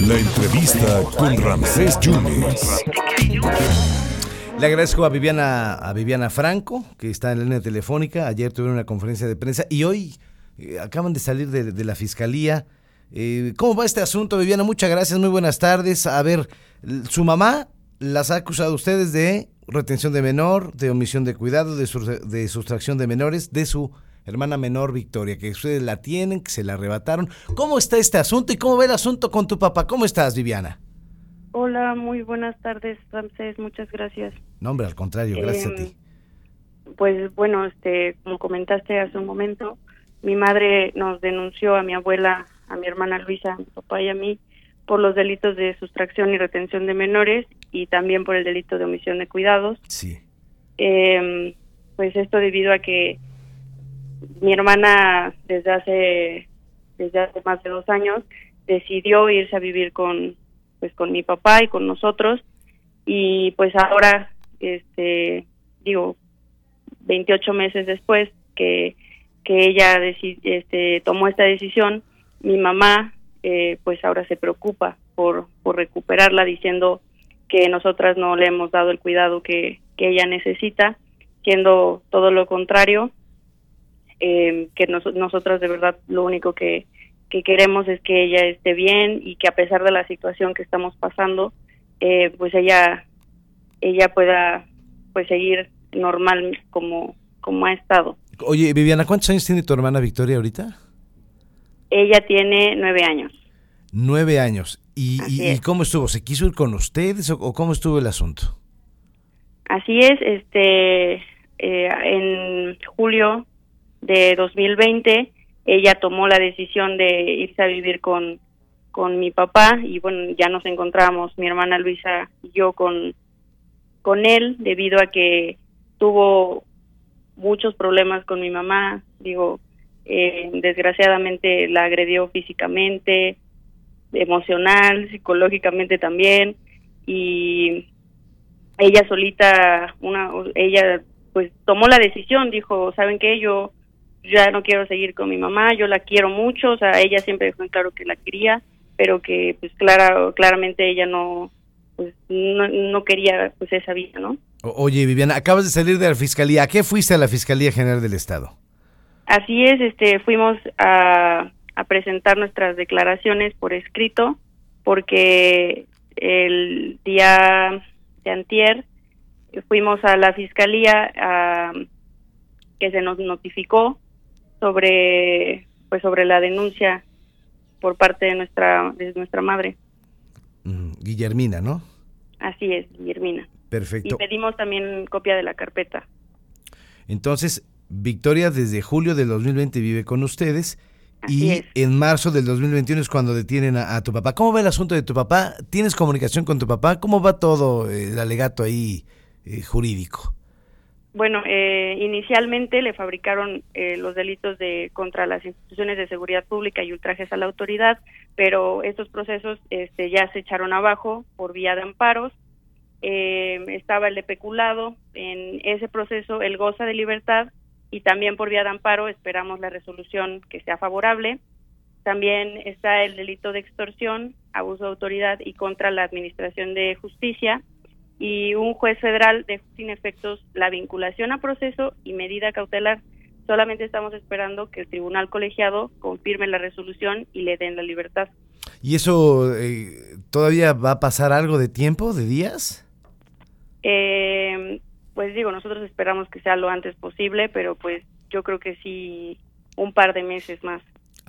La entrevista con Ramsés Yunes. Le agradezco a Viviana, a Viviana Franco, que está en la línea telefónica. Ayer tuvieron una conferencia de prensa y hoy eh, acaban de salir de, la fiscalía. Eh, ¿Cómo va este asunto, Viviana? Muchas gracias, muy buenas tardes. A ver, su mamá las ha acusado a ustedes de retención de menor, de omisión de cuidado, de sustracción de menores, de su hermana menor Victoria, que ustedes la tienen, que se la arrebataron. ¿Cómo está este asunto y cómo va el asunto con tu papá? ¿Cómo estás, Viviana? Hola, muy buenas tardes, Ramsés, muchas gracias. No, hombre, al contrario, gracias a Em, ti. Pues bueno, este, como comentaste hace un momento, mi madre nos denunció a mi abuela, a mi hermana Luisa, a mi papá y a mí por los delitos de sustracción y retención de menores y también por el delito de omisión de cuidados. Sí. Eh, pues esto debido a que mi hermana desde hace desde hace más de dos años decidió irse a vivir con pues con mi papá y con nosotros. Y pues ahora este digo 28 meses después que que ella este tomó esta decisión mi mamá eh, pues ahora se preocupa por por recuperarla diciendo que nosotras no le hemos dado el cuidado que, que ella necesita, siendo todo lo contrario, eh, que nos, nosotras de verdad lo único que, que queremos es que ella esté bien y que a pesar de la situación que estamos pasando, eh, pues ella ella pueda pues seguir normal como como ha estado. Oye, Viviana, ¿cuántos años tiene tu hermana Victoria ahorita? Ella tiene nueve años. Nueve años. ¿Y, cómo estuvo? ¿Se quiso ir con ustedes o, o cómo estuvo el asunto? Así es, este, eh, en julio de 2020 ella tomó la decisión de irse a vivir con, con mi papá y bueno, ya nos encontramos mi hermana Luisa y yo con, con él debido a que tuvo muchos problemas con mi mamá, digo, eh, desgraciadamente la agredió físicamente, emocional, psicológicamente también y ella solita una ella pues tomó la decisión dijo saben qué yo ya no quiero seguir con mi mamá yo la quiero mucho o sea ella siempre dejó en claro que la quería pero que pues clara claramente ella no pues no, no quería pues esa vida no oye, Viviana, acabas de salir de la fiscalía. ¿A qué fuiste a la Fiscalía General del Estado? Así es, este, fuimos a, a presentar nuestras declaraciones por escrito porque el día de antier fuimos a la fiscalía a, que se nos notificó sobre pues sobre la denuncia por parte de nuestra de nuestra madre. Mm, Guillermina, ¿no? Así es, Guillermina. Y Perfecto. pedimos también copia de la carpeta. Entonces, Victoria desde julio del 2020 vive con ustedes Así y es. en marzo del 2021 es cuando detienen a, a tu papá. ¿Cómo va el asunto de tu papá? ¿Tienes comunicación con tu papá? ¿Cómo va todo eh, el alegato ahí eh, jurídico? Bueno, eh, inicialmente le fabricaron eh, los delitos de contra las instituciones de seguridad pública y ultrajes a la autoridad, pero estos procesos este, ya se echaron abajo por vía de amparos. Eh, estaba el de peculado, en ese proceso él goza de libertad y también por vía de amparo esperamos la resolución que sea favorable. También está el delito de extorsión, abuso de autoridad y contra la administración de justicia y un juez federal dejó sin efectos la vinculación a proceso y medida cautelar. Solamente estamos esperando que el tribunal colegiado confirme la resolución y le den la libertad. ¿Y eso eh, todavía va a pasar algo de tiempo, de días? Eh, pues digo, nosotros esperamos que sea lo antes posible, pero pues yo creo que sí un par de meses más.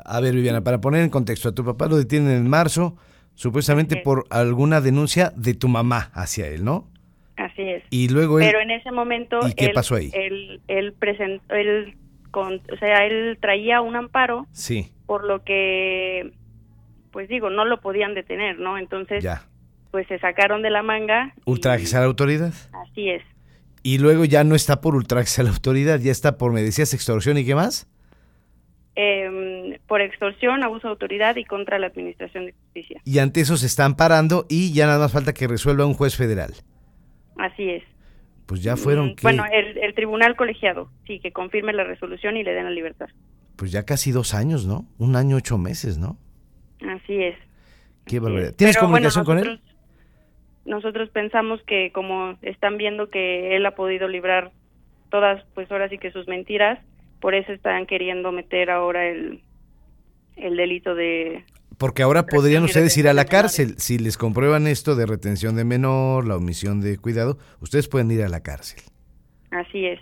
A ver, Viviana, para poner en contexto, a tu papá lo detienen en marzo, supuestamente por alguna denuncia de tu mamá hacia él, ¿no? Así es. Y luego él... Pero en ese momento ¿Y qué él, pasó ahí? él, él presentó, él con, o sea, él traía un amparo Sí, por lo que, pues digo, no lo podían detener, ¿no? Entonces, ya. pues se sacaron de la manga. Ultrajes a la autoridad. Así es. Y luego ya no está por ultrajes a la autoridad, ya está por, me decías, extorsión y qué más. Em, por extorsión, abuso de autoridad y contra la administración de justicia. Y ante eso se están parando y ya nada más falta que resuelva un juez federal. Así es. Pues ya fueron Mm. Bueno, el, el tribunal colegiado, sí, que confirme la resolución y le den la libertad. pues ya casi dos años, ¿no? Un año, ocho meses, ¿no? Así es. Qué barbaridad. ¿Tienes Pero, bueno, comunicación con él? nosotros- Nosotros pensamos que como están viendo que él ha podido librar todas, pues ahora sí que sus mentiras, por eso están queriendo meter ahora el, el delito de... Porque ahora podrían ustedes ir a la cárcel. Si les comprueban esto de retención de menor, la omisión de cuidado, ustedes pueden ir a la cárcel. Así es.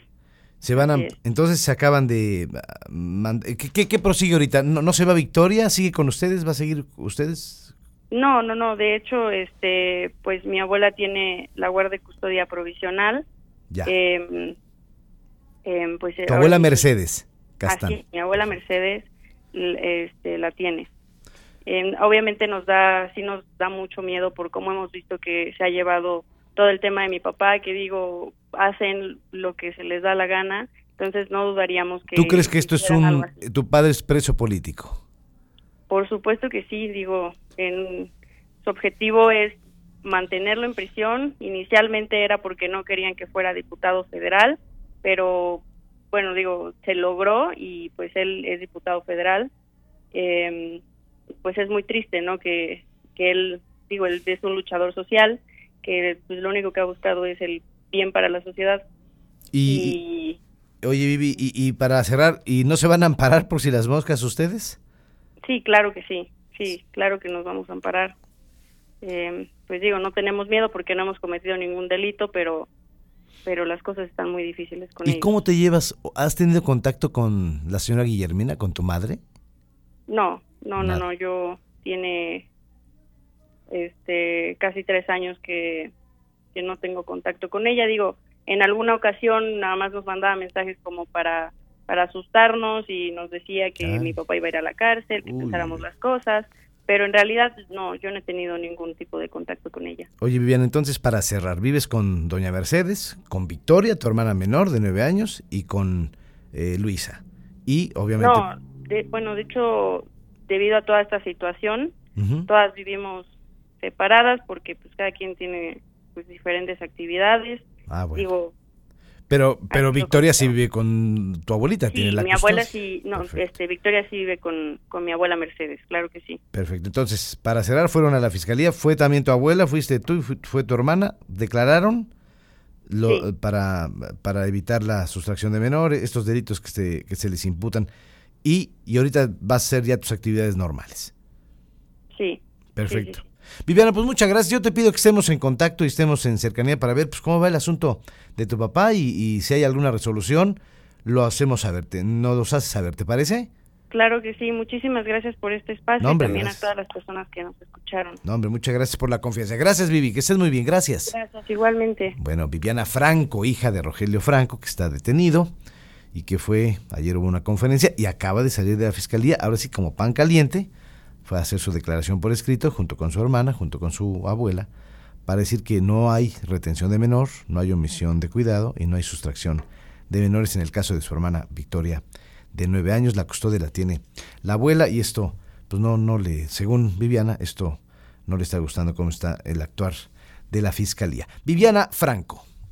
Se van a, entonces se acaban de ah, mand- ¿qué, qué, qué prosigue ahorita? ¿No, ¿No se va Victoria? ¿Sigue con ustedes? ¿Va a seguir ustedes? No, no, no. De hecho, este, pues mi abuela tiene la guardia y custodia provisional. Ya. Eh, pues, tu abuela sí Mercedes Castán. Así, mi abuela Mercedes este, la tiene. Obviamente nos da, sí nos da mucho miedo por cómo hemos visto que se ha llevado todo el tema de mi papá, que digo, hacen lo que se les da la gana, entonces no dudaríamos que... ¿Tú crees que esto es un... tu padre es preso político? Por supuesto que sí, digo, en, su objetivo es mantenerlo en prisión. Inicialmente era porque no querían que fuera diputado federal, pero bueno, digo, se logró y pues él es diputado federal. Eh, pues es muy triste, ¿no? Que, que él, digo, él es un luchador social, que pues, lo único que ha buscado es el bien para la sociedad. Y, y oye, Vivi, y, y para cerrar, ¿y no se van a amparar por si las moscas ustedes? Sí, claro que sí, sí, claro que nos vamos a amparar. Eh, pues digo, no tenemos miedo porque no hemos cometido ningún delito, pero pero las cosas están muy difíciles con ¿Y ellos. cómo te llevas? ¿Has tenido contacto con la señora Guillermina, con tu madre? No, no, no, no, yo tiene este casi tres años que, que no tengo contacto con ella. Digo, en alguna ocasión nada más nos mandaba mensajes como para para asustarnos y nos decía que Ay. mi papá iba a ir a la cárcel, que Uy. pensáramos las cosas, pero en realidad no, yo no he tenido ningún tipo de contacto con ella. Oye, Viviana, entonces para cerrar, vives con doña Mercedes, con Victoria, tu hermana menor de nueve años, y con eh, Luisa. Y obviamente... No, de- bueno, de hecho, debido a toda esta situación, todas vivimos separadas porque pues cada quien tiene pues diferentes actividades. Ah, bueno. Digo, pero pero Victoria sí vive con tu abuelita, sí, tiene la mi abuela sí, no, Perfecto. este Victoria sí vive con, con mi abuela Mercedes, claro que sí. Perfecto. Entonces, para cerrar, fueron a la fiscalía. ¿Fue también tu abuela? ¿Fuiste tú? y fu- ¿Fue tu hermana? ¿Declararon? Lo, Sí. para, para evitar la sustracción de menores, estos delitos que se, que se les imputan. Y, y ahorita vas a hacer ya tus actividades normales. Sí. Perfecto. sí. Viviana, pues muchas gracias. Yo te pido que estemos en contacto y estemos en cercanía para ver pues, cómo va el asunto de tu papá y, y si hay alguna resolución, lo hacemos saber. Te- Nos los haces saber, ¿te parece? Claro que sí, muchísimas gracias por este espacio No, hombre, y también gracias. a todas las personas que nos escucharon. No, hombre, muchas gracias por la confianza. Gracias, Vivi, que estés muy bien. Gracias. Gracias, igualmente. Bueno, Viviana Franco, hija de Rogelio Franco, que está detenido y que fue, ayer hubo una conferencia y acaba de salir de la fiscalía, ahora sí como pan caliente, fue a hacer su declaración por escrito junto con su hermana, junto con su abuela, para decir que no hay retención de menor, no hay omisión de cuidado y no hay sustracción de menores en el caso de su hermana Victoria de nueve años, la custodia la tiene la abuela y esto, pues no, no le, según Viviana, esto no le está gustando cómo está el actuar de la fiscalía. Viviana Franco.